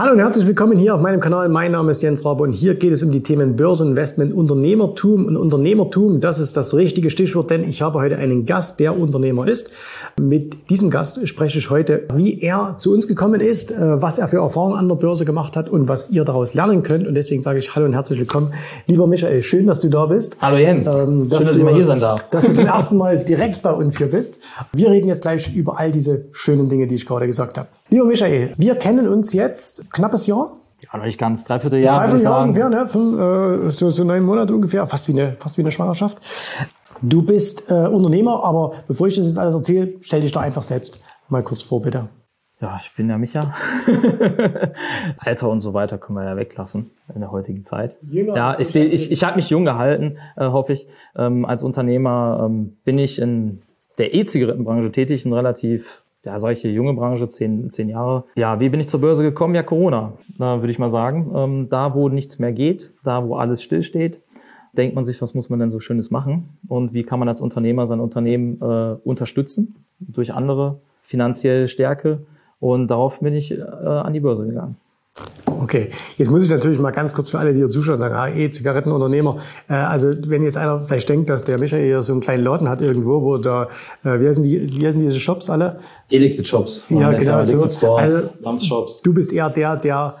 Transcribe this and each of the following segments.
Hallo und herzlich willkommen hier auf meinem Kanal. Mein Name ist Jens Rabe und hier geht es um die Themen Börseninvestment, Unternehmertum und Unternehmertum. Das ist das richtige Stichwort, denn ich habe heute einen Gast, der Unternehmer ist. Mit diesem Gast spreche ich heute, wie er zu uns gekommen ist, äh, was er für Erfahrungen an der Börse gemacht hat und was ihr daraus lernen könnt. Und deswegen sage ich Hallo und herzlich willkommen. Lieber Michael, schön, dass du da bist. Hallo Jens. Ähm, dass schön, dass du, ich mal hier sein darf. Dass du zum ersten Mal direkt bei uns hier bist. Wir reden jetzt gleich über all diese schönen Dinge, die ich gerade gesagt habe. Lieber Michael, wir kennen uns jetzt knappes Jahr. Ja, noch nicht ganz, dreiviertel Jahr. Dreiviertel Jahr ungefähr, ne? Fünf, äh, so, so neun Monate ungefähr, fast wie eine, fast wie eine Schwangerschaft. Du bist äh, Unternehmer, aber bevor ich das jetzt alles erzähle, stell dich doch einfach selbst mal kurz vor, bitte. Ja, ich bin ja Micha. Alter und so weiter können wir ja weglassen in der heutigen Zeit. Jünger ja, ich, seh, ich, ich habe mich jung gehalten, äh, hoffe ich. Ähm, als Unternehmer ähm, bin ich in der E-Zigarettenbranche tätig, ein relativ ja, solche junge Branche, zehn, zehn Jahre. Ja, wie bin ich zur Börse gekommen? Ja, Corona, würde ich mal sagen. Ähm, da, wo nichts mehr geht, da, wo alles stillsteht, denkt man sich, was muss man denn so Schönes machen? Und wie kann man als Unternehmer sein Unternehmen äh, unterstützen durch andere finanzielle Stärke? Und darauf bin ich äh, an die Börse gegangen. Okay, jetzt muss ich natürlich mal ganz kurz für alle, die hier zuschauen, sagen, ah, E-Zigarettenunternehmer. Äh, also wenn jetzt einer vielleicht denkt, dass der Michael hier so einen kleinen Laden hat irgendwo, wo da, äh, wie heißen die, wie heißen diese Shops alle? Illiquid Shops. Ja, genau so. Stores, also, Du bist eher der, der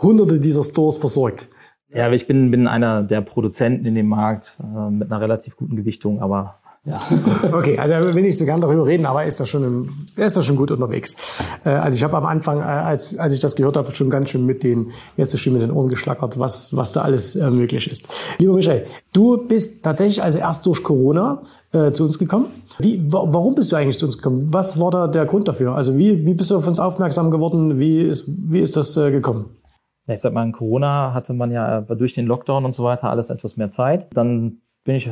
hunderte dieser Stores versorgt. Ja, ich bin, bin einer der Produzenten in dem Markt äh, mit einer relativ guten Gewichtung, aber ja. Okay, also will nicht so gern darüber reden, aber er ist da schon, im, er ist da schon gut unterwegs. Äh, also ich habe am Anfang, äh, als, als ich das gehört habe, schon ganz schön mit den, jetzt schon mit den Ohren geschlackert, was, was da alles äh, möglich ist. Lieber Michael, du bist tatsächlich also erst durch Corona äh, zu uns gekommen. Wie, warum bist du eigentlich zu uns gekommen? Was war da der Grund dafür? Also wie, wie bist du auf uns aufmerksam geworden? Wie ist, wie ist das äh, gekommen? Ich sag mal, in Corona hatte man ja durch den Lockdown und so weiter alles etwas mehr Zeit. Dann bin ich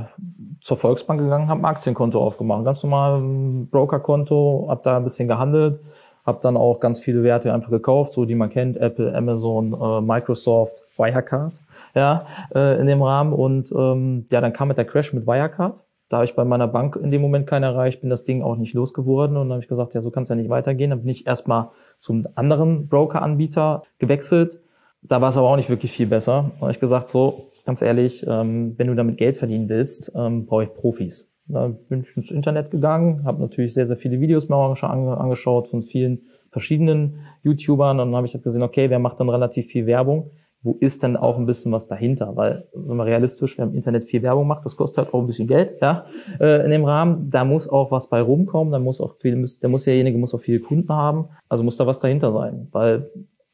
zur Volksbank gegangen, habe ein Aktienkonto aufgemacht, ganz normal ein Brokerkonto, habe da ein bisschen gehandelt, habe dann auch ganz viele Werte einfach gekauft, so die man kennt, Apple, Amazon, äh, Microsoft, Wirecard, ja, äh, in dem Rahmen und ähm, ja, dann kam mit der Crash mit Wirecard. Da habe ich bei meiner Bank in dem Moment keinen erreicht, bin das Ding auch nicht losgeworden und dann habe ich gesagt, ja, so kann es ja nicht weitergehen. Dann bin ich erstmal zum anderen Broker-Anbieter gewechselt. Da war es aber auch nicht wirklich viel besser. Da habe ich gesagt, so, ganz ehrlich, ähm, wenn du damit Geld verdienen willst, ähm, brauche ich Profis. Da bin ich ins Internet gegangen, habe natürlich sehr, sehr viele Videos mir auch schon angeschaut von vielen verschiedenen YouTubern und dann habe ich halt gesehen, okay, wer macht dann relativ viel Werbung? Wo ist denn auch ein bisschen was dahinter? Weil, sind wir realistisch, wer im Internet viel Werbung macht, das kostet halt auch ein bisschen Geld, ja, äh, in dem Rahmen. Da muss auch was bei rumkommen, da muss auch viel, da muss derjenige muss auch viele Kunden haben, also muss da was dahinter sein. Weil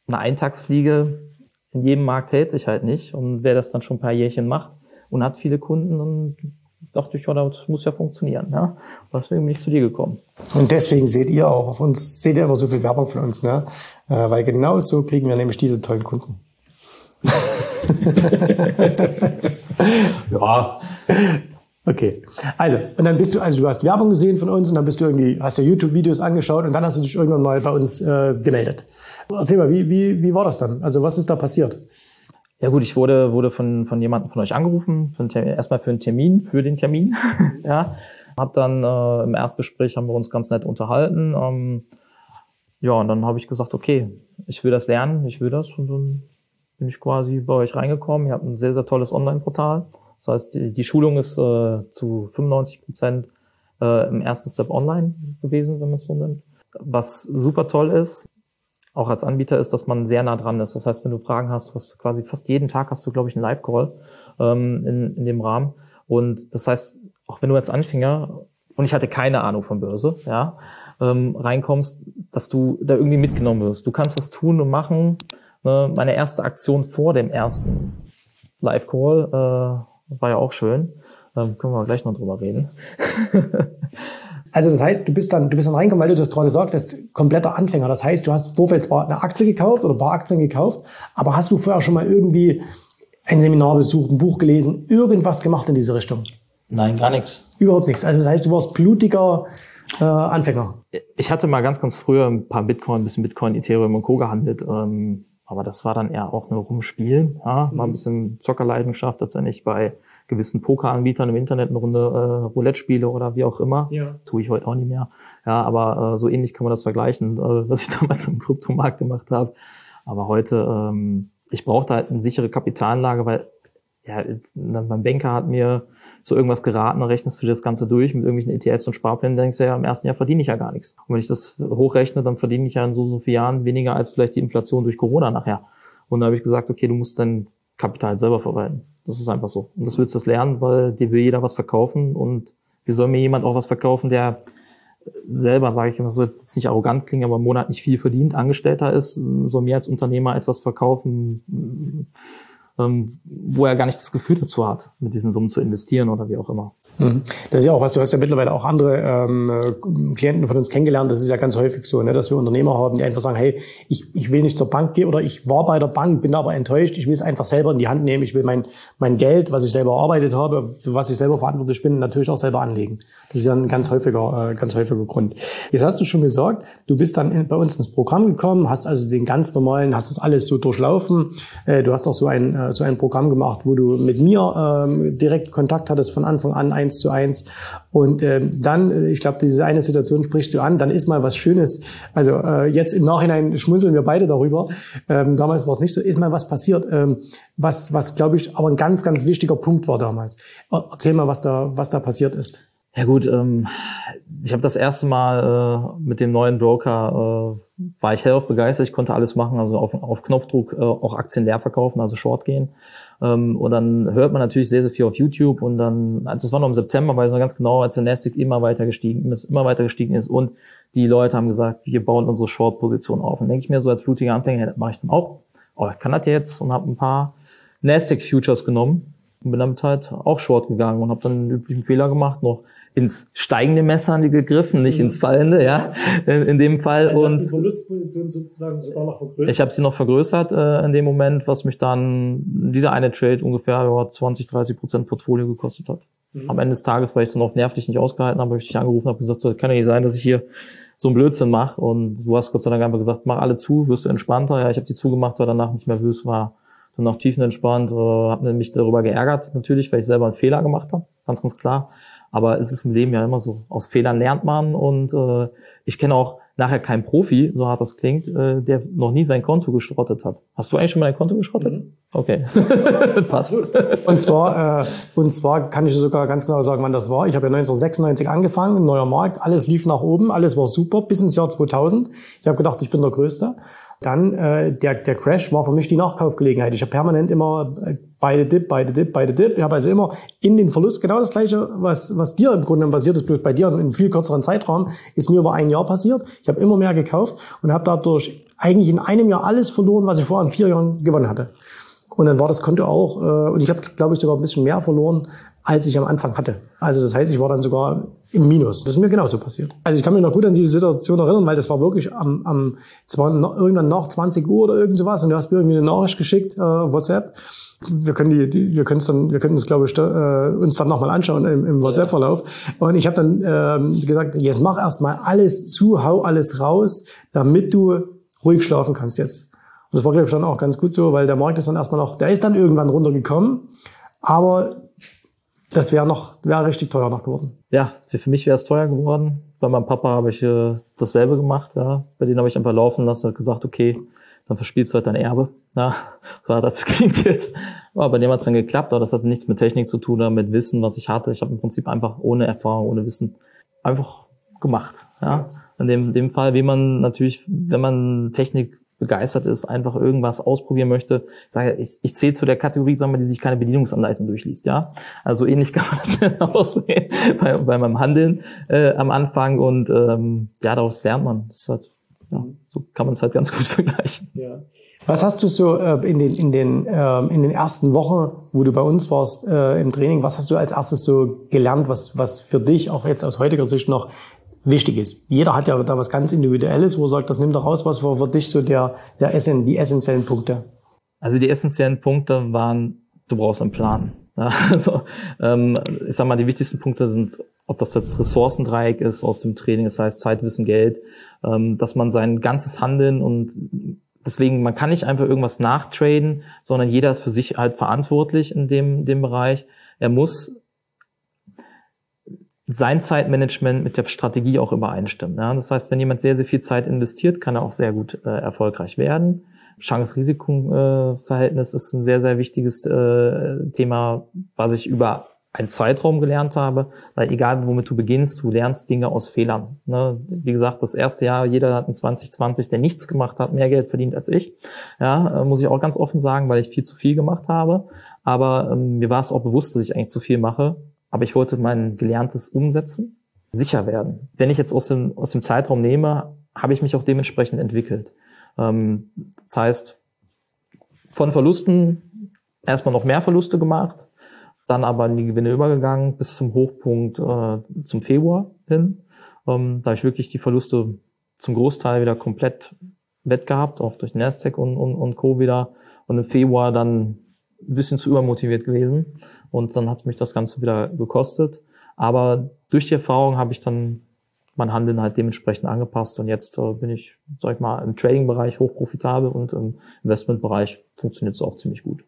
eine Eintagsfliege in jedem Markt hält sich halt nicht. Und wer das dann schon ein paar Jährchen macht und hat viele Kunden, dann dachte ich, ja, das muss ja funktionieren. Ja? Und deswegen bin ich zu dir gekommen. Und deswegen seht ihr auch auf uns, seht ihr immer so viel Werbung von uns, ne? Äh, weil genau so kriegen wir nämlich diese tollen Kunden. ja. Okay. Also, und dann bist du, also du hast Werbung gesehen von uns und dann bist du irgendwie, hast du YouTube-Videos angeschaut und dann hast du dich irgendwann mal bei uns äh, gemeldet. Erzähl mal, wie, wie, wie war das dann? Also, was ist da passiert? Ja gut, ich wurde, wurde von, von jemandem von euch angerufen, für Termin, erstmal für einen Termin, für den Termin. ja. Hab dann äh, im Erstgespräch haben wir uns ganz nett unterhalten. Ähm, ja, und dann habe ich gesagt, okay, ich will das lernen, ich will das. Und dann bin ich quasi bei euch reingekommen. Ihr habt ein sehr, sehr tolles Online-Portal. Das heißt, die, die Schulung ist äh, zu 95 Prozent äh, im ersten Step online gewesen, wenn man es so nennt. Was super toll ist, auch als Anbieter, ist, dass man sehr nah dran ist. Das heißt, wenn du Fragen hast, du hast quasi fast jeden Tag hast du, glaube ich, einen Live-Call ähm, in, in dem Rahmen. Und das heißt, auch wenn du als Anfänger, und ich hatte keine Ahnung von Börse, ja, ähm, reinkommst, dass du da irgendwie mitgenommen wirst. Du kannst was tun und machen. Ne? Meine erste Aktion vor dem ersten Live-Call äh, war ja auch schön. Ähm, können wir gleich noch drüber reden. Also das heißt, du bist dann, du bist dann reingekommen, weil du das gerade gesagt hast, kompletter Anfänger. Das heißt, du hast Vorfeld zwar eine Aktie gekauft oder ein paar Aktien gekauft, aber hast du vorher schon mal irgendwie ein Seminar besucht, ein Buch gelesen, irgendwas gemacht in diese Richtung? Nein, gar nichts. Überhaupt nichts. Also das heißt, du warst blutiger äh, Anfänger. Ich hatte mal ganz, ganz früher ein paar Bitcoin, ein bisschen Bitcoin, Ethereum und Co. gehandelt. Ähm, aber das war dann eher auch nur rumspielen. Ja, mal ein bisschen Zockerleidenschaft, letztendlich bei gewissen Pokeranbietern im Internet eine Runde äh, Roulette spiele oder wie auch immer. Ja. Tue ich heute auch nicht mehr. Ja, aber äh, so ähnlich kann man das vergleichen, äh, was ich damals im Kryptomarkt gemacht habe. Aber heute, ähm, ich brauchte halt eine sichere Kapitalanlage, weil ja, mein Banker hat mir zu irgendwas geraten, dann rechnest du dir das Ganze durch mit irgendwelchen ETFs und Sparplänen, denkst du ja, im ersten Jahr verdiene ich ja gar nichts. Und wenn ich das hochrechne, dann verdiene ich ja in so, so vielen Jahren weniger als vielleicht die Inflation durch Corona nachher. Und da habe ich gesagt, okay, du musst dein Kapital selber verwalten. Das ist einfach so. Und das willst du lernen, weil dir will jeder was verkaufen und wie soll mir jemand auch was verkaufen, der selber, sage ich immer so, jetzt nicht arrogant klingen, aber im Monat nicht viel verdient, Angestellter ist, soll mir als Unternehmer etwas verkaufen, ähm, wo er gar nicht das Gefühl dazu hat, mit diesen Summen zu investieren oder wie auch immer. Mhm. Das ist ja auch was, du hast ja mittlerweile auch andere ähm, Klienten von uns kennengelernt, das ist ja ganz häufig so, ne, dass wir Unternehmer haben, die einfach sagen, hey, ich, ich will nicht zur Bank gehen oder ich war bei der Bank, bin aber enttäuscht, ich will es einfach selber in die Hand nehmen, ich will mein, mein Geld, was ich selber erarbeitet habe, für was ich selber verantwortlich bin, natürlich auch selber anlegen. Das ist ja ein ganz häufiger, äh, ganz häufiger Grund. Jetzt hast du schon gesagt, du bist dann in, bei uns ins Programm gekommen, hast also den ganz normalen, hast das alles so durchlaufen, äh, du hast auch so ein, äh, so ein Programm gemacht, wo du mit mir ähm, direkt Kontakt hattest von Anfang an, ein eins zu eins. Und ähm, dann, äh, ich glaube, diese eine Situation sprichst du an, dann ist mal was Schönes. Also äh, jetzt im Nachhinein schmunzeln wir beide darüber. Ähm, damals war es nicht so, ist mal was passiert, ähm, was, was glaube ich, aber ein ganz, ganz wichtiger Punkt war damals. Erzähl mal, was da, was da passiert ist. Ja gut, ähm, ich habe das erste Mal äh, mit dem neuen Broker, äh, war ich hellauf begeistert, ich konnte alles machen, also auf, auf Knopfdruck äh, auch Aktien leer verkaufen, also Short gehen. Ähm, und dann hört man natürlich sehr, sehr viel auf YouTube und dann, als es war noch im September, weiß ich noch ganz genau, als der Nasdaq immer weiter gestiegen ist, immer weiter gestiegen ist und die Leute haben gesagt, wir bauen unsere Short-Position auf. Und denke ich mir so als blutiger Anfänger, das mache ich dann auch. Oh, ich kann das jetzt und habe ein paar Nasdaq-Futures genommen und bin damit halt auch Short gegangen und habe dann den üblichen Fehler gemacht, noch ins steigende Messer an die gegriffen, nicht mhm. ins fallende, ja, in, in dem Fall. Also und die Verlustposition sozusagen sogar noch vergrößert. Ich habe sie noch vergrößert äh, in dem Moment, was mich dann dieser eine Trade ungefähr ja, 20, 30 Prozent Portfolio gekostet hat. Mhm. Am Ende des Tages, weil ich es dann auf nervlich nicht ausgehalten habe, habe ich dich angerufen und gesagt, so, kann ja nicht sein, dass ich hier so einen Blödsinn mache. Und du hast Gott sei Dank einfach gesagt, mach alle zu, wirst du entspannter. Ja, ich habe die zugemacht, weil danach nicht nervös war. Dann auch tiefenentspannt, äh, habe mich darüber geärgert natürlich, weil ich selber einen Fehler gemacht habe, ganz, ganz klar. Aber es ist im Leben ja immer so. Aus Fehlern lernt man und äh, ich kenne auch nachher keinen Profi, so hart das klingt, äh, der noch nie sein Konto geschrottet hat. Hast du eigentlich schon mal dein Konto geschrottet? Mhm. Okay. Passt. Und zwar, äh, und zwar kann ich sogar ganz genau sagen, wann das war. Ich habe ja 1996 angefangen, neuer Markt, alles lief nach oben, alles war super bis ins Jahr 2000. Ich habe gedacht, ich bin der Größte. Dann äh, der, der Crash war für mich die Nachkaufgelegenheit. Ich habe permanent immer äh, beide Dip, beide Dip, beide Dip. Ich habe also immer in den Verlust genau das gleiche, was, was dir im Grunde passiert ist, bloß bei dir in viel kürzeren Zeitraum, ist mir über ein Jahr passiert. Ich habe immer mehr gekauft und habe dadurch eigentlich in einem Jahr alles verloren, was ich vorher in vier Jahren gewonnen hatte. Und dann war das Konto auch, äh, und ich habe, glaube ich, sogar ein bisschen mehr verloren, als ich am Anfang hatte. Also das heißt, ich war dann sogar im Minus. Das ist mir genauso passiert. Also ich kann mich noch gut an diese Situation erinnern, weil das war wirklich am, am es war noch, irgendwann nach 20 Uhr oder irgend sowas und du hast mir irgendwie eine Nachricht geschickt, äh, WhatsApp. Wir können die, die wir können es dann, wir können es glaube ich äh, uns dann nochmal anschauen im, im WhatsApp-Verlauf. Und ich habe dann äh, gesagt, jetzt mach erstmal alles zu, hau alles raus, damit du ruhig schlafen kannst jetzt. Und das war glaube ich dann auch ganz gut so, weil der Markt ist dann erstmal noch, der ist dann irgendwann runtergekommen, aber das wäre noch, wäre richtig teuer noch geworden. Ja, für mich wäre es teuer geworden. Bei meinem Papa habe ich äh, dasselbe gemacht. Ja. Bei denen habe ich einfach laufen lassen und gesagt, okay, dann verspielst du halt dein Erbe. Ja, so hat das klingt jetzt. Aber bei dem hat es dann geklappt, aber das hat nichts mit Technik zu tun, oder mit Wissen, was ich hatte. Ich habe im Prinzip einfach ohne Erfahrung, ohne Wissen einfach gemacht. Ja. In dem, dem Fall, wie man natürlich, wenn man Technik begeistert ist, einfach irgendwas ausprobieren möchte, sage ich, ich zähle zu der Kategorie, sagen wir, die sich keine Bedienungsanleitung durchliest, ja. Also ähnlich kann man das aussehen bei, bei meinem Handeln äh, am Anfang und ähm, ja, daraus lernt man. Das halt, ja, so kann man es halt ganz gut vergleichen. Ja. Was hast du so äh, in den in den äh, in den ersten Wochen, wo du bei uns warst äh, im Training, was hast du als erstes so gelernt, was was für dich auch jetzt aus heutiger Sicht noch wichtig ist. Jeder hat ja da was ganz Individuelles, wo er sagt, das nimmt raus, was war für dich so der, der Essen, die essentiellen Punkte? Also die essentiellen Punkte waren, du brauchst einen Plan. Ja, also ähm, ich sag mal, die wichtigsten Punkte sind, ob das jetzt Ressourcendreieck ist aus dem Training, das heißt Zeit, Wissen, Geld, ähm, dass man sein ganzes Handeln und deswegen, man kann nicht einfach irgendwas nachtraden, sondern jeder ist für sich halt verantwortlich in dem, dem Bereich. Er muss sein Zeitmanagement mit der Strategie auch übereinstimmen. Ja? Das heißt, wenn jemand sehr, sehr viel Zeit investiert, kann er auch sehr gut äh, erfolgreich werden. Chance-Risiko-Verhältnis ist ein sehr, sehr wichtiges äh, Thema, was ich über einen Zeitraum gelernt habe, weil egal womit du beginnst, du lernst Dinge aus Fehlern. Ne? Wie gesagt, das erste Jahr, jeder hat in 2020, der nichts gemacht hat, mehr Geld verdient als ich. Ja, äh, muss ich auch ganz offen sagen, weil ich viel zu viel gemacht habe. Aber ähm, mir war es auch bewusst, dass ich eigentlich zu viel mache aber ich wollte mein Gelerntes umsetzen, sicher werden. Wenn ich jetzt aus dem, aus dem Zeitraum nehme, habe ich mich auch dementsprechend entwickelt. Ähm, das heißt, von Verlusten erstmal noch mehr Verluste gemacht, dann aber in die Gewinne übergegangen bis zum Hochpunkt äh, zum Februar hin. Ähm, da ich wirklich die Verluste zum Großteil wieder komplett wett gehabt, auch durch Nasdaq und, und, und Co. wieder. Und im Februar dann ein bisschen zu übermotiviert gewesen und dann hat es mich das Ganze wieder gekostet. Aber durch die Erfahrung habe ich dann mein Handeln halt dementsprechend angepasst und jetzt äh, bin ich, sag ich mal, im Trading-Bereich hochprofitabel und im Investment-Bereich funktioniert es auch ziemlich gut.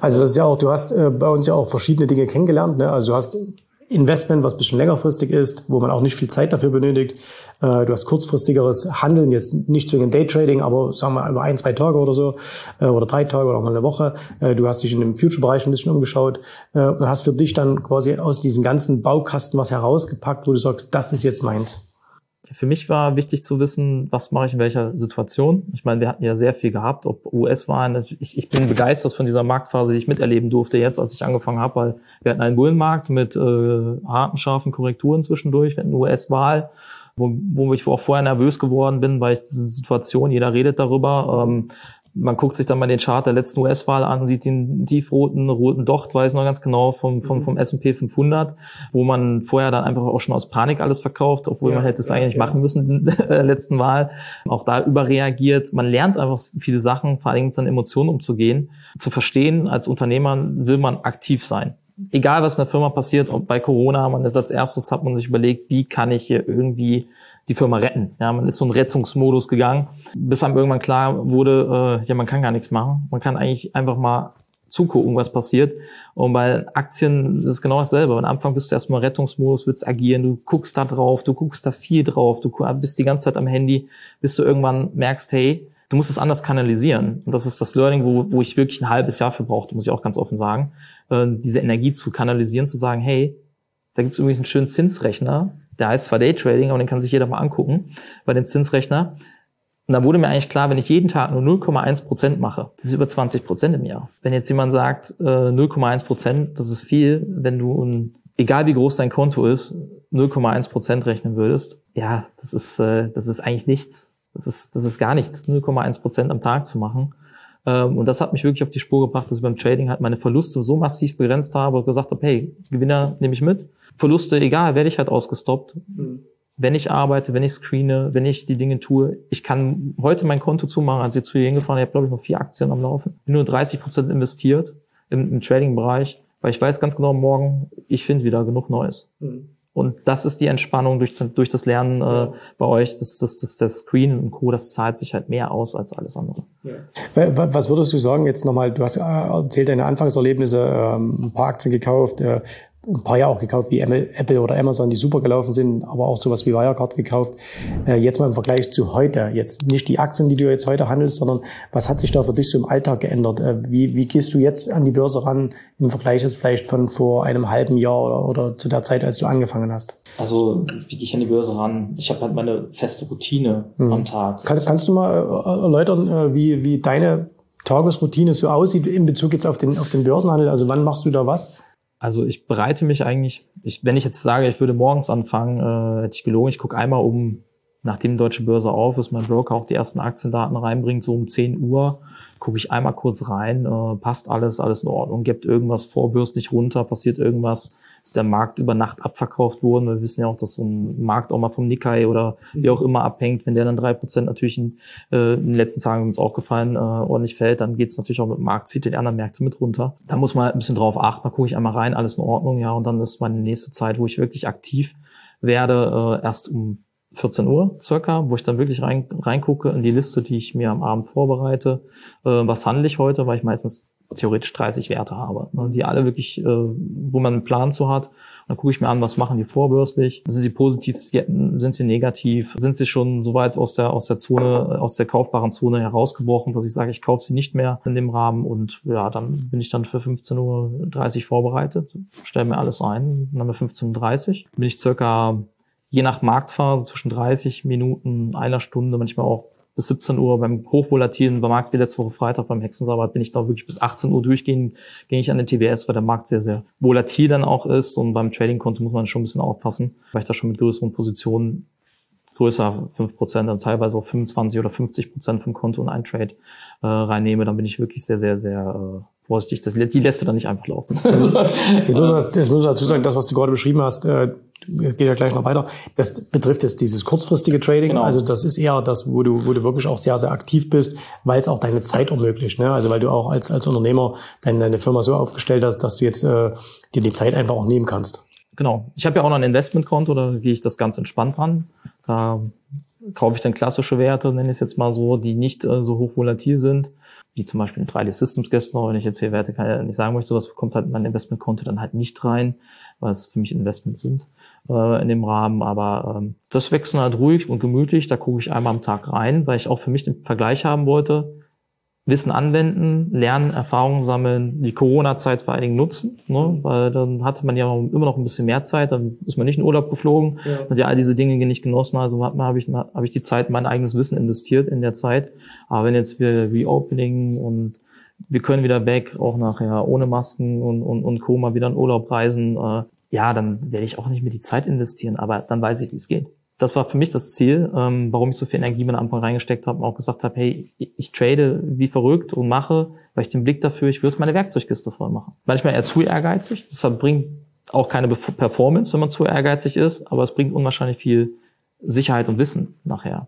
Also das ist ja auch, du hast äh, bei uns ja auch verschiedene Dinge kennengelernt. Ne? Also du hast Investment, was bisschen längerfristig ist, wo man auch nicht viel Zeit dafür benötigt. Äh, du hast kurzfristigeres Handeln, jetzt nicht zwingend Daytrading, aber sagen wir über ein, zwei Tage oder so äh, oder drei Tage oder auch mal eine Woche. Äh, du hast dich in dem Future-Bereich ein bisschen umgeschaut und hast für dich dann quasi aus diesem ganzen Baukasten was herausgepackt, wo du sagst, das ist jetzt meins. Für mich war wichtig zu wissen, was mache ich in welcher Situation. Ich meine, wir hatten ja sehr viel gehabt, ob US-Wahlen. Ich, ich bin begeistert von dieser Marktphase, die ich miterleben durfte jetzt, als ich angefangen habe, weil wir hatten einen Bullenmarkt mit äh, harten, scharfen Korrekturen zwischendurch. Wir hatten US-Wahl, wo, wo ich auch vorher nervös geworden bin, weil ich diese Situation, jeder redet darüber. Ähm, man guckt sich dann mal den Chart der letzten US-Wahl an, sieht den tiefroten, roten Docht, weiß noch ganz genau, vom, vom, vom S&P 500, wo man vorher dann einfach auch schon aus Panik alles verkauft, obwohl ja, man hätte es ja, eigentlich ja. machen müssen in der letzten Wahl. Auch da überreagiert. Man lernt einfach viele Sachen, vor allem mit seinen Emotionen umzugehen, zu verstehen, als Unternehmer will man aktiv sein egal was in der Firma passiert, ob bei Corona, man ist als erstes, hat man sich überlegt, wie kann ich hier irgendwie die Firma retten. Ja, man ist so einen Rettungsmodus gegangen, bis einem irgendwann klar wurde, äh, ja, man kann gar nichts machen. Man kann eigentlich einfach mal zugucken, was passiert. Und bei Aktien ist es genau dasselbe. Am Anfang bist du erstmal Rettungsmodus, willst agieren, du guckst da drauf, du guckst da viel drauf, du bist die ganze Zeit am Handy, bis du irgendwann merkst, hey, du musst es anders kanalisieren. Und das ist das Learning, wo, wo ich wirklich ein halbes Jahr für brauchte, muss ich auch ganz offen sagen, äh, diese Energie zu kanalisieren, zu sagen, hey, da gibt es übrigens einen schönen Zinsrechner, der heißt zwar Daytrading, aber den kann sich jeder mal angucken bei dem Zinsrechner. Und da wurde mir eigentlich klar, wenn ich jeden Tag nur 0,1 Prozent mache, das ist über 20 Prozent im Jahr. Wenn jetzt jemand sagt, äh, 0,1 Prozent, das ist viel, wenn du, ein, egal wie groß dein Konto ist, 0,1 Prozent rechnen würdest, ja, das ist, äh, das ist eigentlich nichts. Das ist, das ist gar nichts, 0,1 Prozent am Tag zu machen. Ähm, und das hat mich wirklich auf die Spur gebracht, dass ich beim Trading halt meine Verluste so massiv begrenzt habe und gesagt habe, hey, Gewinner nehme ich mit. Verluste, egal, werde ich halt ausgestoppt. Mhm. Wenn ich arbeite, wenn ich screene, wenn ich die Dinge tue, ich kann heute mein Konto zumachen, als ich zu Ihnen gefahren ich habe, glaube ich, noch vier Aktien am Laufen. Bin nur 30 Prozent investiert im, im Trading-Bereich, weil ich weiß ganz genau, morgen, ich finde wieder genug Neues. Mhm. Und das ist die Entspannung durch, durch das Lernen äh, bei euch, das, das, das, das Screen und Co., das zahlt sich halt mehr aus als alles andere. Ja. Was würdest du sagen jetzt nochmal, du hast äh, erzählt deine Anfangserlebnisse, ähm, ein paar Aktien gekauft, äh, ein paar Jahre auch gekauft wie Apple oder Amazon, die super gelaufen sind, aber auch sowas wie Wirecard gekauft. Äh, jetzt mal im Vergleich zu heute, jetzt nicht die Aktien, die du jetzt heute handelst, sondern was hat sich da für dich so im Alltag geändert? Äh, wie, wie gehst du jetzt an die Börse ran im Vergleich ist vielleicht von vor einem halben Jahr oder, oder zu der Zeit, als du angefangen hast? Also wie gehe ich an die Börse ran? Ich habe halt meine feste Routine mhm. am Tag. Kann, kannst du mal äh, erläutern, wie, wie deine Tagesroutine so aussieht in Bezug jetzt auf den, auf den Börsenhandel? Also wann machst du da was? Also ich bereite mich eigentlich, ich, wenn ich jetzt sage, ich würde morgens anfangen, äh, hätte ich gelogen, ich gucke einmal um, nachdem Deutsche Börse auf ist, mein Broker auch die ersten Aktiendaten reinbringt, so um 10 Uhr, gucke ich einmal kurz rein, äh, passt alles, alles in Ordnung, gibt irgendwas vorbürstlich runter, passiert irgendwas, ist der Markt über Nacht abverkauft worden. Wir wissen ja auch, dass so ein Markt auch mal vom Nikkei oder wie auch immer abhängt. Wenn der dann drei Prozent natürlich in, äh, in den letzten Tagen uns auch gefallen, äh, ordentlich fällt, dann geht es natürlich auch mit dem Markt, zieht den anderen Märkte mit runter. Da muss man ein bisschen drauf achten. Da gucke ich einmal rein, alles in Ordnung, ja, und dann ist meine nächste Zeit, wo ich wirklich aktiv werde, äh, erst um 14 Uhr circa, wo ich dann wirklich rein, reingucke in die Liste, die ich mir am Abend vorbereite. Äh, was handle ich heute, weil ich meistens theoretisch 30 Werte habe, ne, die alle wirklich, äh, wo man einen Plan zu hat. Dann gucke ich mir an, was machen die vorbörslich? Sind sie positiv? Sind sie negativ? Sind sie schon so weit aus der aus der Zone, aus der kaufbaren Zone herausgebrochen, dass ich sage, ich kaufe sie nicht mehr in dem Rahmen? Und ja, dann bin ich dann für 15.30 Uhr vorbereitet, stelle mir alles ein. Dann haben wir 15.30 Uhr. Bin ich circa je nach Marktphase zwischen 30 Minuten, einer Stunde, manchmal auch bis 17 Uhr beim hochvolatilen, Markt wie letzte Woche Freitag beim Hexensabbat bin ich da wirklich bis 18 Uhr durchgehen, gehe ich an den TWS, weil der Markt sehr, sehr volatil dann auch ist und beim Trading-Konto muss man schon ein bisschen aufpassen, weil ich da schon mit größeren Positionen größer 5%, dann teilweise auch 25 oder 50% vom Konto in ein Trade äh, reinnehme, dann bin ich wirklich sehr, sehr, sehr äh, vorsichtig. Das, die lässt du dann nicht einfach laufen. Jetzt muss man dazu sagen, das, was du gerade beschrieben hast, äh, geht ja gleich noch weiter. Das betrifft jetzt dieses kurzfristige Trading. Genau. Also das ist eher das, wo du, wo du wirklich auch sehr, sehr aktiv bist, weil es auch deine Zeit ermöglicht. Ne? Also weil du auch als, als Unternehmer deine, deine Firma so aufgestellt hast, dass du jetzt äh, dir die Zeit einfach auch nehmen kannst. Genau. Ich habe ja auch noch ein Investmentkonto, da gehe ich das ganz entspannt ran. Da kaufe ich dann klassische Werte, nenne ich es jetzt mal so, die nicht äh, so hoch volatil sind wie zum Beispiel in 3D Systems gestern, wenn ich jetzt hier Werte kann ja nicht sagen möchte, sowas kommt halt in mein Investmentkonto dann halt nicht rein, weil es für mich Investments sind äh, in dem Rahmen. Aber ähm, das wechseln halt ruhig und gemütlich, da gucke ich einmal am Tag rein, weil ich auch für mich den Vergleich haben wollte. Wissen anwenden, lernen, Erfahrungen sammeln, die Corona-Zeit vor allen Dingen nutzen, ne? weil dann hatte man ja immer noch ein bisschen mehr Zeit, dann ist man nicht in Urlaub geflogen, ja. hat ja all diese Dinge nicht genossen, also habe ich, hab ich die Zeit, mein eigenes Wissen investiert in der Zeit. Aber wenn jetzt wir Reopening und wir können wieder weg, auch nachher ohne Masken und, und, und Co. mal wieder in Urlaub reisen, äh, ja, dann werde ich auch nicht mehr die Zeit investieren, aber dann weiß ich, wie es geht das war für mich das Ziel, ähm, warum ich so viel Energie am Anfang reingesteckt habe und auch gesagt habe, hey, ich, ich trade wie verrückt und mache, weil ich den Blick dafür, ich würde meine Werkzeugkiste voll machen. Manchmal eher zu ehrgeizig, das bringt auch keine Performance, wenn man zu ehrgeizig ist, aber es bringt unwahrscheinlich viel Sicherheit und Wissen nachher,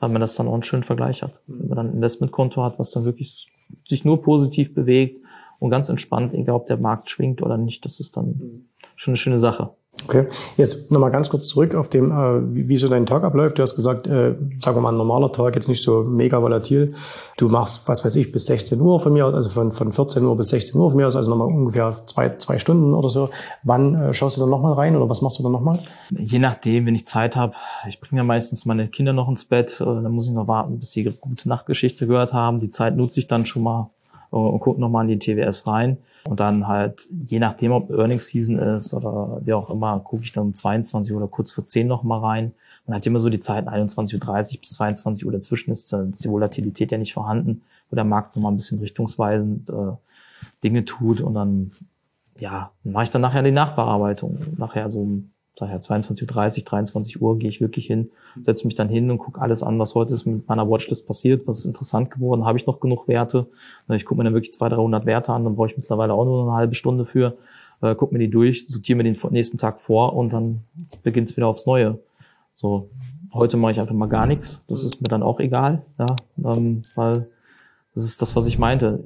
weil man das dann auch einen schönen Vergleich hat. Wenn man dann ein Investmentkonto hat, was dann wirklich sich nur positiv bewegt und ganz entspannt, egal ob der Markt schwingt oder nicht, das ist dann schon eine schöne Sache. Okay, jetzt nochmal ganz kurz zurück auf dem, äh, wie, so dein Tag abläuft. Du hast gesagt, äh, sagen wir mal, ein normaler Tag, jetzt nicht so mega volatil. Du machst, was weiß ich, bis 16 Uhr von mir aus, also von, von 14 Uhr bis 16 Uhr von mir aus, also nochmal ungefähr zwei, zwei Stunden oder so. Wann äh, schaust du dann nochmal rein oder was machst du dann nochmal? Je nachdem, wenn ich Zeit habe. Ich bringe ja meistens meine Kinder noch ins Bett. Äh, dann muss ich noch warten, bis die gute Nachtgeschichte gehört haben. Die Zeit nutze ich dann schon mal und gucke nochmal in die TWS rein. Und dann halt, je nachdem, ob Earnings Season ist oder wie auch immer, gucke ich dann 22 oder kurz vor 10 noch mal rein. Man hat immer so die Zeit 21.30 Uhr bis 22 Uhr dazwischen ist, ist die Volatilität ja nicht vorhanden, wo der Markt noch mal ein bisschen richtungsweisend äh, Dinge tut und dann, ja, dann mache ich dann nachher die Nachbearbeitung. Nachher so daher 22.30 Uhr, 23 Uhr gehe ich wirklich hin, setze mich dann hin und gucke alles an, was heute ist mit meiner Watchlist passiert, was ist interessant geworden, habe ich noch genug Werte. Ich gucke mir dann wirklich 200, 300 Werte an, dann brauche ich mittlerweile auch nur eine halbe Stunde für, äh, gucke mir die durch, sortiere mir den nächsten Tag vor und dann beginnt es wieder aufs Neue. So, heute mache ich einfach mal gar nichts, das ist mir dann auch egal, ja, ähm, weil das ist das, was ich meinte.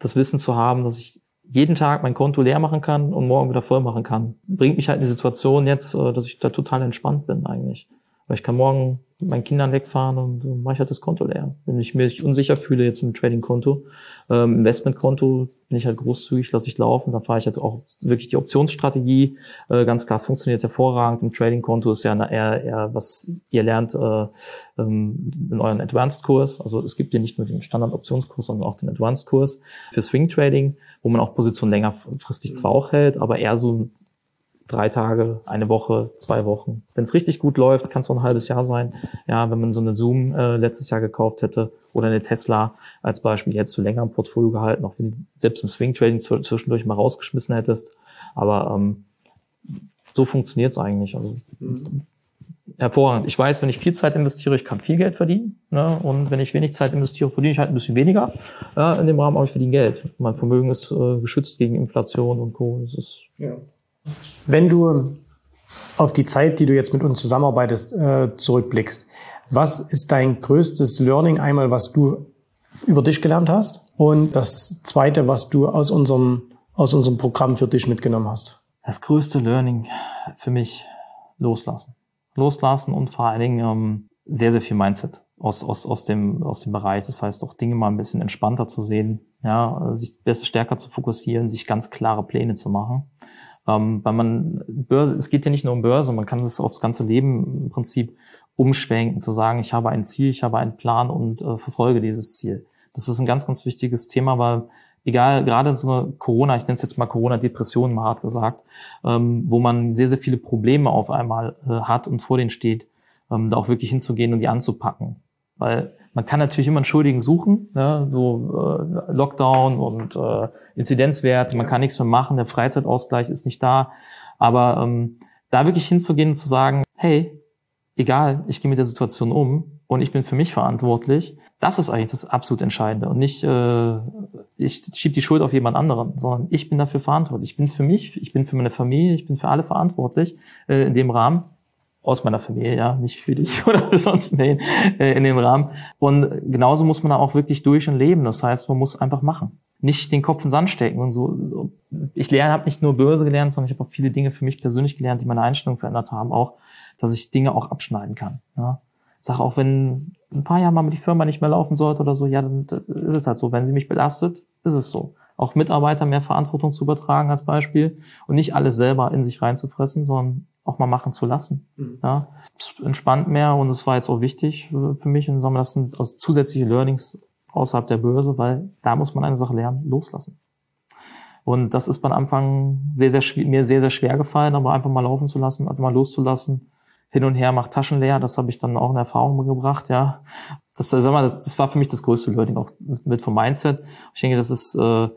Das Wissen zu haben, dass ich jeden Tag mein Konto leer machen kann und morgen wieder voll machen kann. Bringt mich halt in die Situation jetzt, äh, dass ich da total entspannt bin eigentlich. Weil ich kann morgen mit meinen Kindern wegfahren und mache ich halt das Konto leer. Wenn ich mich unsicher fühle jetzt im Trading-Konto, ähm, Investment-Konto, bin ich halt großzügig, lasse ich laufen, dann fahre ich halt auch wirklich die Optionsstrategie. Äh, ganz klar, funktioniert hervorragend. Im Trading-Konto ist ja eher, eher, was ihr lernt äh, ähm, in euren Advanced-Kurs. Also es gibt ja nicht nur den Standard-Optionskurs, sondern auch den Advanced-Kurs für Swing-Trading, wo man auch Positionen längerfristig zwar auch hält, aber eher so drei Tage, eine Woche, zwei Wochen. Wenn es richtig gut läuft, kann es auch ein halbes Jahr sein. Ja, wenn man so eine Zoom äh, letztes Jahr gekauft hätte oder eine Tesla als Beispiel, jetzt zu länger im Portfolio gehalten, auch wenn du selbst im Swing Trading zwischendurch mal rausgeschmissen hättest. Aber ähm, so funktioniert es eigentlich. Also mhm. Hervorragend. Ich weiß, wenn ich viel Zeit investiere, ich kann viel Geld verdienen. Ne? Und wenn ich wenig Zeit investiere, verdiene ich halt ein bisschen weniger äh, in dem Rahmen, aber ich verdiene Geld. Mein Vermögen ist äh, geschützt gegen Inflation und Co. Das ist ja. Wenn du auf die Zeit, die du jetzt mit uns zusammenarbeitest, äh, zurückblickst, was ist dein größtes Learning einmal, was du über dich gelernt hast und das zweite, was du aus unserem, aus unserem Programm für dich mitgenommen hast? Das größte Learning für mich loslassen. Loslassen und vor allen Dingen ähm, sehr, sehr viel Mindset aus, aus, aus, dem, aus dem Bereich. Das heißt, auch Dinge mal ein bisschen entspannter zu sehen, ja, sich besser stärker zu fokussieren, sich ganz klare Pläne zu machen. Ähm, weil man, Börse, es geht ja nicht nur um Börse, man kann es aufs ganze Leben im Prinzip umschwenken, zu sagen, ich habe ein Ziel, ich habe einen Plan und äh, verfolge dieses Ziel. Das ist ein ganz, ganz wichtiges Thema, weil egal, gerade so eine Corona, ich nenne es jetzt mal Corona-Depression, mal hart gesagt, ähm, wo man sehr, sehr viele Probleme auf einmal äh, hat und vor denen steht, ähm, da auch wirklich hinzugehen und die anzupacken. Weil man kann natürlich immer einen Schuldigen suchen, ne? so äh, Lockdown und äh, Inzidenzwert, man kann nichts mehr machen, der Freizeitausgleich ist nicht da. Aber ähm, da wirklich hinzugehen und zu sagen, hey, egal, ich gehe mit der Situation um und ich bin für mich verantwortlich, das ist eigentlich das absolut Entscheidende. Und nicht, äh, ich schiebe die Schuld auf jemand anderen, sondern ich bin dafür verantwortlich. Ich bin für mich, ich bin für meine Familie, ich bin für alle verantwortlich äh, in dem Rahmen aus meiner Familie, ja, nicht für dich oder sonst wen äh, in dem Rahmen. Und genauso muss man da auch wirklich durch und leben. Das heißt, man muss einfach machen. Nicht den Kopf in den Sand stecken und so. Ich lerne, habe nicht nur Börse gelernt, sondern ich habe auch viele Dinge für mich persönlich gelernt, die meine Einstellung verändert haben. Auch, dass ich Dinge auch abschneiden kann. Ja. Sag auch, wenn ein paar Jahre mal die Firma nicht mehr laufen sollte oder so, ja, dann ist es halt so. Wenn sie mich belastet, ist es so. Auch Mitarbeiter mehr Verantwortung zu übertragen als Beispiel und nicht alles selber in sich reinzufressen, sondern auch mal machen zu lassen. Mhm. Ja, entspannt mehr und es war jetzt auch wichtig für mich und sagen wir, das sind also zusätzliche Learnings außerhalb der Börse, weil da muss man eine Sache lernen, loslassen. Und das ist beim Anfang sehr, sehr mir sehr, sehr schwer gefallen, aber einfach mal laufen zu lassen, einfach mal loszulassen. Hin und her macht Taschen leer, das habe ich dann auch in Erfahrung gebracht, ja. Das, sag mal, das, das war für mich das größte Learning, auch mit vom Mindset. Ich denke, das ist äh,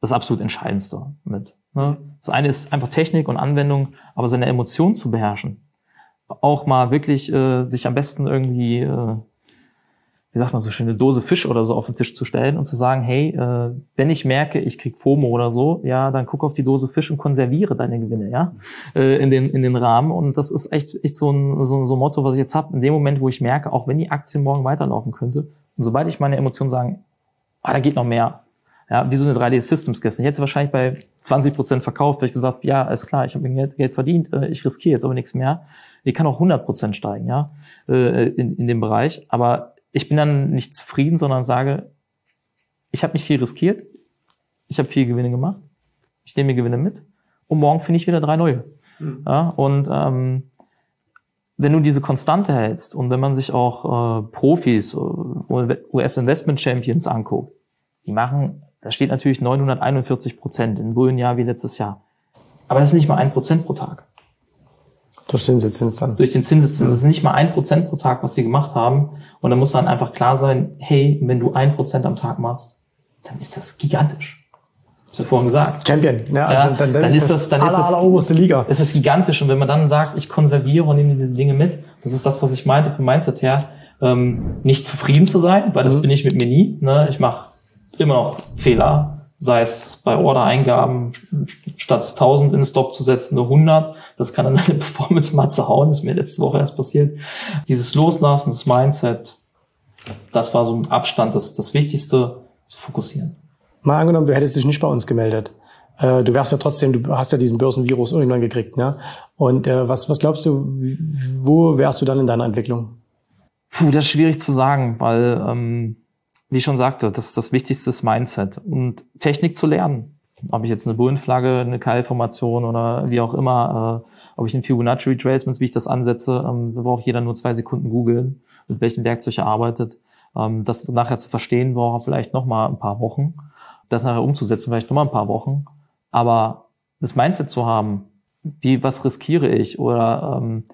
das absolut Entscheidendste mit. Ne? Das eine ist einfach Technik und Anwendung, aber seine Emotionen zu beherrschen. Auch mal wirklich äh, sich am besten irgendwie, äh, wie sagt man so schön, eine Dose Fisch oder so auf den Tisch zu stellen und zu sagen, hey, äh, wenn ich merke, ich krieg FOMO oder so, ja, dann guck auf die Dose Fisch und konserviere deine Gewinne, ja, äh, in den in den Rahmen. Und das ist echt echt so ein so, so ein Motto, was ich jetzt habe. In dem Moment, wo ich merke, auch wenn die Aktie morgen weiterlaufen könnte, und sobald ich meine Emotionen sagen, ah, da geht noch mehr, ja, wie so eine 3D-Systems gestern. Ich hätte wahrscheinlich bei 20 Prozent verkauft, weil ich gesagt ja, ist klar, ich habe Geld, Geld verdient, äh, ich riskiere jetzt aber nichts mehr. Die kann auch 100 Prozent steigen, ja, äh, in, in dem Bereich. Aber ich bin dann nicht zufrieden, sondern sage, ich habe nicht viel riskiert, ich habe viel Gewinne gemacht, ich nehme mir Gewinne mit und morgen finde ich wieder drei neue. Mhm. Ja, und ähm, wenn du diese Konstante hältst und wenn man sich auch äh, Profis, äh, US Investment Champions anguckt, die machen da steht natürlich 941 Prozent in Bullenjahr wie letztes Jahr. Aber das ist nicht mal ein Prozent pro Tag. Durch den Zinseszins dann. Durch den Zinseszins. Das ist nicht mal ein Prozent pro Tag, was sie gemacht haben. Und da muss dann einfach klar sein, hey, wenn du ein Prozent am Tag machst, dann ist das gigantisch. Hast du vorhin gesagt. Champion. Ja, also ja dann, dann, dann, ist das, dann aller, ist das, alleroberste Liga. Ist das gigantisch. Und wenn man dann sagt, ich konserviere und nehme diese Dinge mit, das ist das, was ich meinte vom Mindset her, ähm, nicht zufrieden zu sein, weil das mhm. bin ich mit mir nie. Ne? Ich mache immer noch Fehler, sei es bei Order-Eingaben, statt 1000 in Stop zu setzen, nur 100. Das kann dann eine Performance-Matze hauen, das ist mir letzte Woche erst passiert. Dieses Loslassen, das Mindset, das war so im Abstand das, das Wichtigste, zu fokussieren. Mal angenommen, du hättest dich nicht bei uns gemeldet. äh, du wärst ja trotzdem, du hast ja diesen Börsenvirus irgendwann gekriegt, ne? Und äh, was, was glaubst du, wo wärst du dann in deiner Entwicklung? Puh, das ist schwierig zu sagen, weil, ähm, wie ich schon sagte, das, das Wichtigste ist Mindset und Technik zu lernen. Ob ich jetzt eine Bullenflagge, eine Keilformation oder wie auch immer, äh, ob ich ein Fibonacci Retracements, wie ich das ansetze, ähm, da braucht jeder nur zwei Sekunden googeln, mit welchem Werkzeug er arbeitet. Ähm, das nachher zu verstehen, braucht er vielleicht noch mal ein paar Wochen. Das nachher umzusetzen, vielleicht noch mal ein paar Wochen. Aber das Mindset zu haben, wie, was riskiere ich? Oder ähm,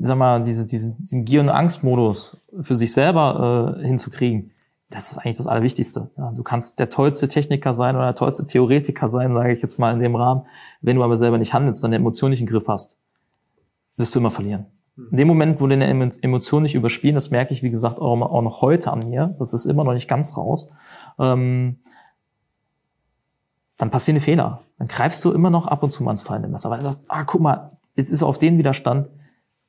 sag mal, diese, diesen, diesen Gier- und Angstmodus für sich selber äh, hinzukriegen, das ist eigentlich das Allerwichtigste. Ja, du kannst der tollste Techniker sein oder der tollste Theoretiker sein, sage ich jetzt mal in dem Rahmen. Wenn du aber selber nicht handelst, dann Emotion nicht im Griff hast, wirst du immer verlieren. Hm. In dem Moment, wo deine Emotionen nicht überspielen, das merke ich, wie gesagt, auch, auch noch heute an mir, das ist immer noch nicht ganz raus, ähm, dann passieren Fehler. Dann greifst du immer noch ab und zu mal ins fallende Messer, weil du sagst, ah, guck mal, jetzt ist auf den Widerstand,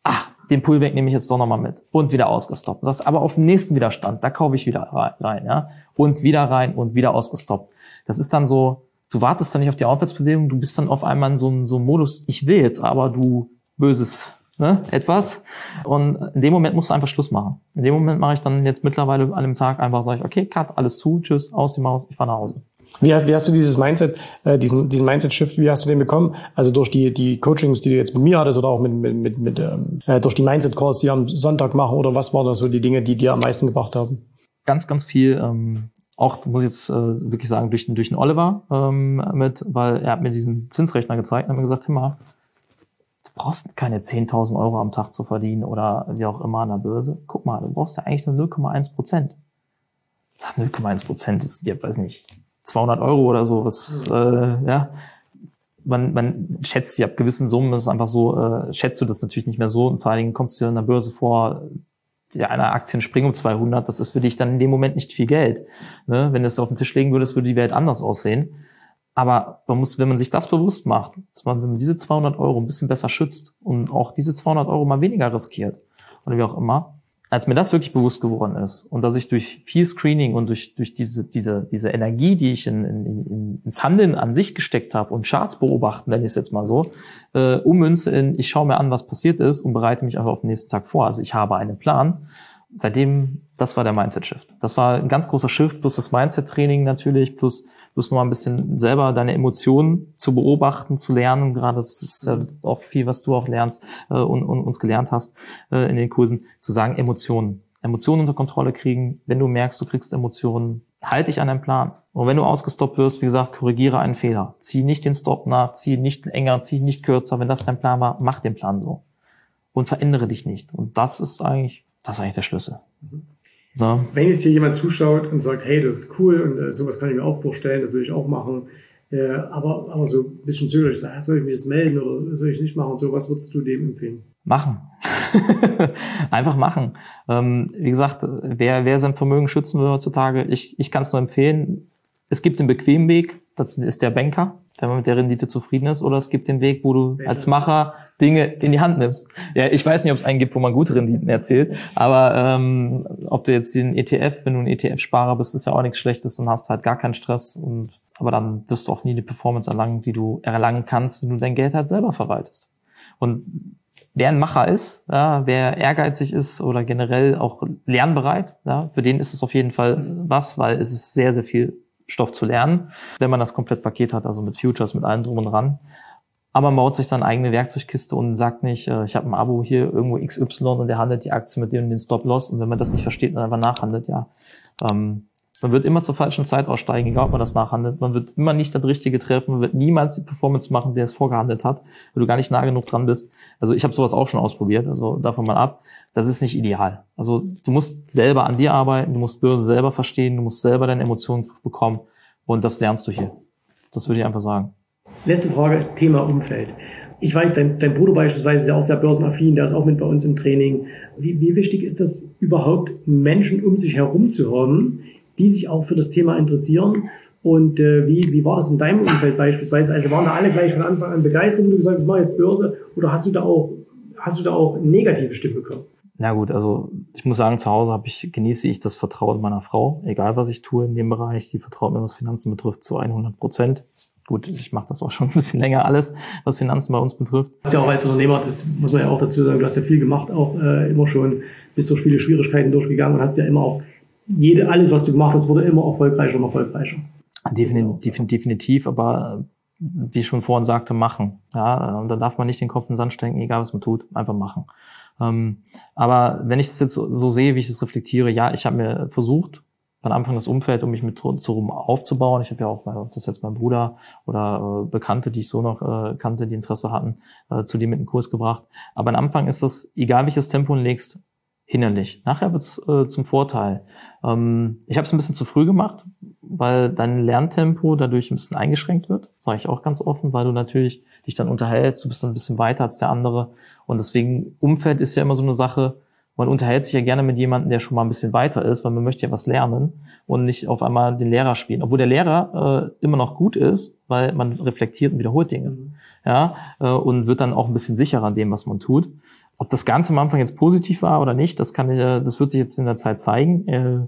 ach, den Pullback nehme ich jetzt doch nochmal mit und wieder ausgestoppt. Du sagst, aber auf den nächsten Widerstand, da kaufe ich wieder rein, ja, und wieder rein und wieder ausgestoppt. Das ist dann so, du wartest dann nicht auf die Aufwärtsbewegung, du bist dann auf einmal in so einem, so Modus, ich will jetzt aber, du böses ne, etwas. Und in dem Moment musst du einfach Schluss machen. In dem Moment mache ich dann jetzt mittlerweile an einem Tag einfach, sage ich, okay, cut, alles zu, tschüss, aus die Maus, ich fahre nach Hause. Wie, wie hast du dieses Mindset, äh, diesen, diesen Mindset-Shift, wie hast du den bekommen? Also durch die, die Coachings, die du jetzt mit mir hattest oder auch mit, mit, mit, mit ähm, äh, durch die Mindset-Calls, die am Sonntag machen oder was waren da so die Dinge, die dir am meisten gebracht haben? Ganz, ganz viel, ähm, auch muss ich jetzt äh, wirklich sagen, durch, durch den Oliver ähm, mit, weil er hat mir diesen Zinsrechner gezeigt und hat mir gesagt, Himmer, du brauchst keine 10.000 Euro am Tag zu verdienen oder wie auch immer an der Börse. Guck mal, du brauchst ja eigentlich nur 0,1 Prozent. 0,1 Prozent ist, ja, weiß nicht, 200 Euro oder so, was, äh, ja, man, man schätzt sie ab gewissen Summen, das ist einfach so, äh, schätzt du das natürlich nicht mehr so und vor allen Dingen kommst du an der Börse vor, die einer Aktien springen um 200, das ist für dich dann in dem Moment nicht viel Geld. Ne? Wenn du es auf den Tisch legen würdest, würde die Welt anders aussehen. Aber man muss, wenn man sich das bewusst macht, dass man, wenn man diese 200 Euro ein bisschen besser schützt und auch diese 200 Euro mal weniger riskiert oder wie auch immer, als mir das wirklich bewusst geworden ist und dass ich durch viel Screening und durch, durch diese, diese, diese Energie, die ich in, in, in, ins Handeln an sich gesteckt habe und Charts beobachten, nenne ich es jetzt mal so, äh, ummünze in, ich schaue mir an, was passiert ist und bereite mich einfach auf den nächsten Tag vor. Also ich habe einen Plan. Seitdem, das war der Mindset-Shift. Das war ein ganz großer Shift, plus das Mindset-Training natürlich, plus bloß nur ein bisschen selber deine Emotionen zu beobachten, zu lernen. Gerade das ist ja auch viel, was du auch lernst äh, und, und uns gelernt hast äh, in den Kursen, zu sagen, Emotionen. Emotionen unter Kontrolle kriegen. Wenn du merkst, du kriegst Emotionen, halte dich an deinen Plan. Und wenn du ausgestoppt wirst, wie gesagt, korrigiere einen Fehler. Zieh nicht den Stop nach, zieh nicht enger, zieh nicht kürzer. Wenn das dein Plan war, mach den Plan so. Und verändere dich nicht. Und das ist eigentlich, das ist eigentlich der Schlüssel. Mhm. Ja. Wenn jetzt hier jemand zuschaut und sagt, hey, das ist cool und äh, sowas kann ich mir auch vorstellen, das will ich auch machen, äh, aber, aber so ein bisschen zögerlich, sagt, soll ich mich jetzt melden oder soll ich nicht machen und so, was würdest du dem empfehlen? Machen. Einfach machen. Ähm, wie gesagt, wer, wer sein Vermögen schützen will heutzutage, ich, ich kann es nur empfehlen, es gibt den bequemen Weg, das ist der Banker wenn man mit der Rendite zufrieden ist, oder es gibt den Weg, wo du als Macher Dinge in die Hand nimmst. Ja, ich weiß nicht, ob es einen gibt, wo man gute Renditen erzielt, aber ähm, ob du jetzt den ETF, wenn du ein ETF-Sparer bist, ist ja auch nichts Schlechtes, dann hast du halt gar keinen Stress und aber dann wirst du auch nie die Performance erlangen, die du erlangen kannst, wenn du dein Geld halt selber verwaltest. Und wer ein Macher ist, ja, wer ehrgeizig ist oder generell auch lernbereit, ja, für den ist es auf jeden Fall was, weil es ist sehr, sehr viel Stoff zu lernen, wenn man das komplett Paket hat, also mit Futures, mit allem drum und dran. Aber man baut sich dann eigene Werkzeugkiste und sagt nicht, äh, ich habe ein Abo hier irgendwo XY und der handelt die Aktie mit dem und den Stop-Loss und wenn man das nicht versteht und einfach nachhandelt, ja. Ähm, man wird immer zur falschen Zeit aussteigen, egal ob man das nachhandelt. Man wird immer nicht das Richtige treffen, man wird niemals die Performance machen, der es vorgehandelt hat, weil du gar nicht nah genug dran bist. Also ich habe sowas auch schon ausprobiert, also davon mal ab. Das ist nicht ideal. Also du musst selber an dir arbeiten, du musst Börse selber verstehen, du musst selber deine Emotionen bekommen und das lernst du hier. Das würde ich einfach sagen. Letzte Frage, Thema Umfeld. Ich weiß, dein, dein Bruder beispielsweise ist ja auch sehr börsenaffin, der ist auch mit bei uns im Training. Wie, wie wichtig ist das überhaupt, Menschen um sich herum zu haben, die sich auch für das Thema interessieren. Und äh, wie, wie war das in deinem Umfeld beispielsweise? Also waren da alle gleich von Anfang an begeistert, wenn du gesagt hast, ich mache jetzt Börse? Oder hast du da auch, hast du da auch negative Stimmen bekommen? Na gut, also ich muss sagen, zu Hause habe ich, genieße ich das Vertrauen meiner Frau, egal was ich tue in dem Bereich. Die vertraut mir, was Finanzen betrifft, zu 100 Prozent. gut, ich mache das auch schon ein bisschen länger alles, was Finanzen bei uns betrifft. Du hast ja auch als Unternehmer, das muss man ja auch dazu sagen, du hast ja viel gemacht, auch äh, immer schon, bist durch viele Schwierigkeiten durchgegangen und hast ja immer auch jede, alles, was du gemacht hast, wurde immer erfolgreicher und erfolgreicher. Definitiv, definitiv, aber wie ich schon vorhin sagte, machen. Ja, und da darf man nicht den Kopf in den Sand stecken, egal was man tut, einfach machen. Ähm, aber wenn ich das jetzt so sehe, wie ich das reflektiere, ja, ich habe mir versucht, von Anfang das Umfeld, um mich mit so rum aufzubauen. Ich habe ja auch, das jetzt mein Bruder oder äh, Bekannte, die ich so noch äh, kannte, die Interesse hatten, äh, zu dem mit dem Kurs gebracht. Aber am Anfang ist das, egal welches Tempo legst, hinderlich. Nachher wird's äh, zum Vorteil. Ähm, ich habe es ein bisschen zu früh gemacht, weil dein Lerntempo dadurch ein bisschen eingeschränkt wird, sage ich auch ganz offen, weil du natürlich dich dann unterhältst, du bist dann ein bisschen weiter als der andere und deswegen Umfeld ist ja immer so eine Sache, man unterhält sich ja gerne mit jemandem, der schon mal ein bisschen weiter ist, weil man möchte ja was lernen und nicht auf einmal den Lehrer spielen. Obwohl der Lehrer äh, immer noch gut ist, weil man reflektiert und wiederholt Dinge. Mhm. Ja, äh, und wird dann auch ein bisschen sicherer an dem, was man tut. Ob das Ganze am Anfang jetzt positiv war oder nicht, das kann ich, das wird sich jetzt in der Zeit zeigen. Äh,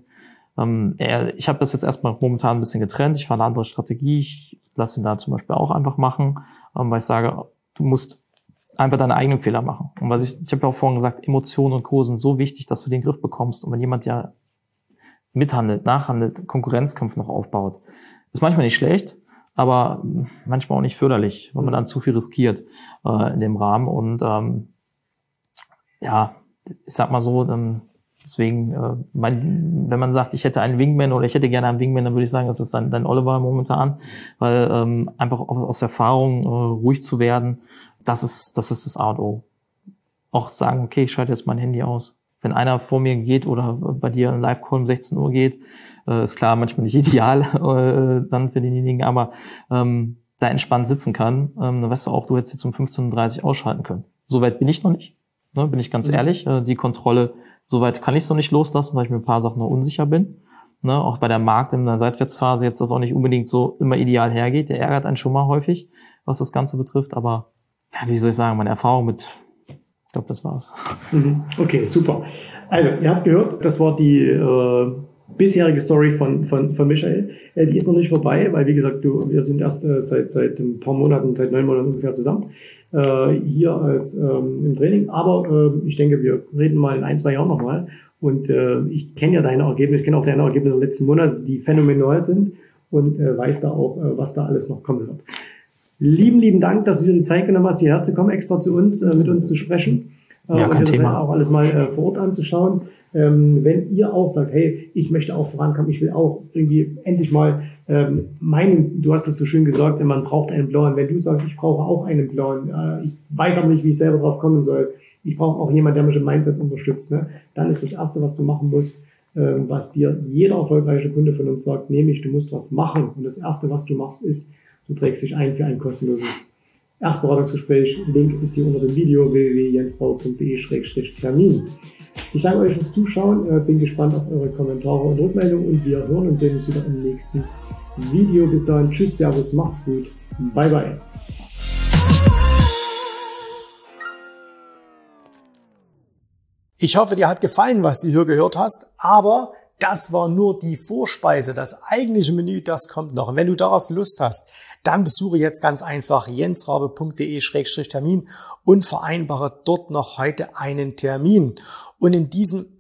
ähm, ich habe das jetzt erstmal momentan ein bisschen getrennt. Ich fahre eine andere Strategie. Ich lasse ihn da zum Beispiel auch einfach machen, ähm, weil ich sage, du musst einfach deine eigenen Fehler machen. Und was ich, ich habe ja auch vorhin gesagt, Emotionen und Co. sind so wichtig, dass du den Griff bekommst. Und wenn jemand ja mithandelt, nachhandelt, Konkurrenzkampf noch aufbaut, ist manchmal nicht schlecht, aber manchmal auch nicht förderlich, wenn man dann zu viel riskiert äh, in dem Rahmen. Und ähm, ja, ich sag mal so, dann deswegen, äh, mein, wenn man sagt, ich hätte einen Wingman oder ich hätte gerne einen Wingman, dann würde ich sagen, das ist dein, dein Oliver momentan, weil ähm, einfach aus Erfahrung äh, ruhig zu werden das ist, das ist das A und O. Auch sagen, okay, ich schalte jetzt mein Handy aus. Wenn einer vor mir geht oder bei dir ein Live-Call um 16 Uhr geht, äh, ist klar, manchmal nicht ideal äh, dann für denjenigen, aber ähm, da entspannt sitzen kann, ähm, dann weißt du auch, du hättest jetzt um 15.30 Uhr ausschalten können. Soweit bin ich noch nicht, ne, bin ich ganz mhm. ehrlich. Äh, die Kontrolle, soweit kann ich es noch nicht loslassen, weil ich mir ein paar Sachen noch unsicher bin. Ne, auch bei der Markt in der Seitwärtsphase jetzt das auch nicht unbedingt so immer ideal hergeht. Der ärgert einen schon mal häufig, was das Ganze betrifft, aber ja, wie soll ich sagen, meine Erfahrung mit, ich glaube, das war's. Mhm. Okay, super. Also, ihr habt gehört, das war die äh, bisherige Story von, von, von Michael. Äh, die ist noch nicht vorbei, weil, wie gesagt, du, wir sind erst äh, seit, seit ein paar Monaten, seit neun Monaten ungefähr zusammen, äh, hier als ähm, im Training. Aber äh, ich denke, wir reden mal in ein, zwei Jahren nochmal. Und äh, ich kenne ja deine Ergebnisse, ich kenne auch deine Ergebnisse der letzten Monate, die phänomenal sind und äh, weiß da auch, äh, was da alles noch kommen wird. Lieben, lieben Dank, dass du dir die Zeit genommen hast, hierher zu kommen, extra zu uns, äh, mit uns zu sprechen. Äh, ja, und Thema. auch alles mal äh, vor Ort anzuschauen. Ähm, wenn ihr auch sagt, hey, ich möchte auch vorankommen, ich will auch irgendwie endlich mal ähm, meinen, du hast es so schön gesagt, man braucht einen blauen. Wenn du sagst, ich brauche auch einen blauen, äh, ich weiß aber nicht, wie ich selber drauf kommen soll, ich brauche auch jemanden, der mich im Mindset unterstützt, ne? dann ist das Erste, was du machen musst, äh, was dir jeder erfolgreiche Kunde von uns sagt, nämlich du musst was machen. Und das Erste, was du machst, ist, Du trägst dich ein für ein kostenloses Erstberatungsgespräch. Link ist hier unter dem Video www.jensbau.de-termin. Ich danke euch fürs Zuschauen, äh, bin gespannt auf eure Kommentare und Rückmeldungen und wir hören und sehen uns wieder im nächsten Video. Bis dahin, tschüss, servus, macht's gut, bye bye. Ich hoffe, dir hat gefallen, was du hier gehört hast, aber das war nur die Vorspeise. Das eigentliche Menü, das kommt noch. Und wenn du darauf Lust hast, dann besuche jetzt ganz einfach jensrabe.de-termin und vereinbare dort noch heute einen Termin. Und in diesem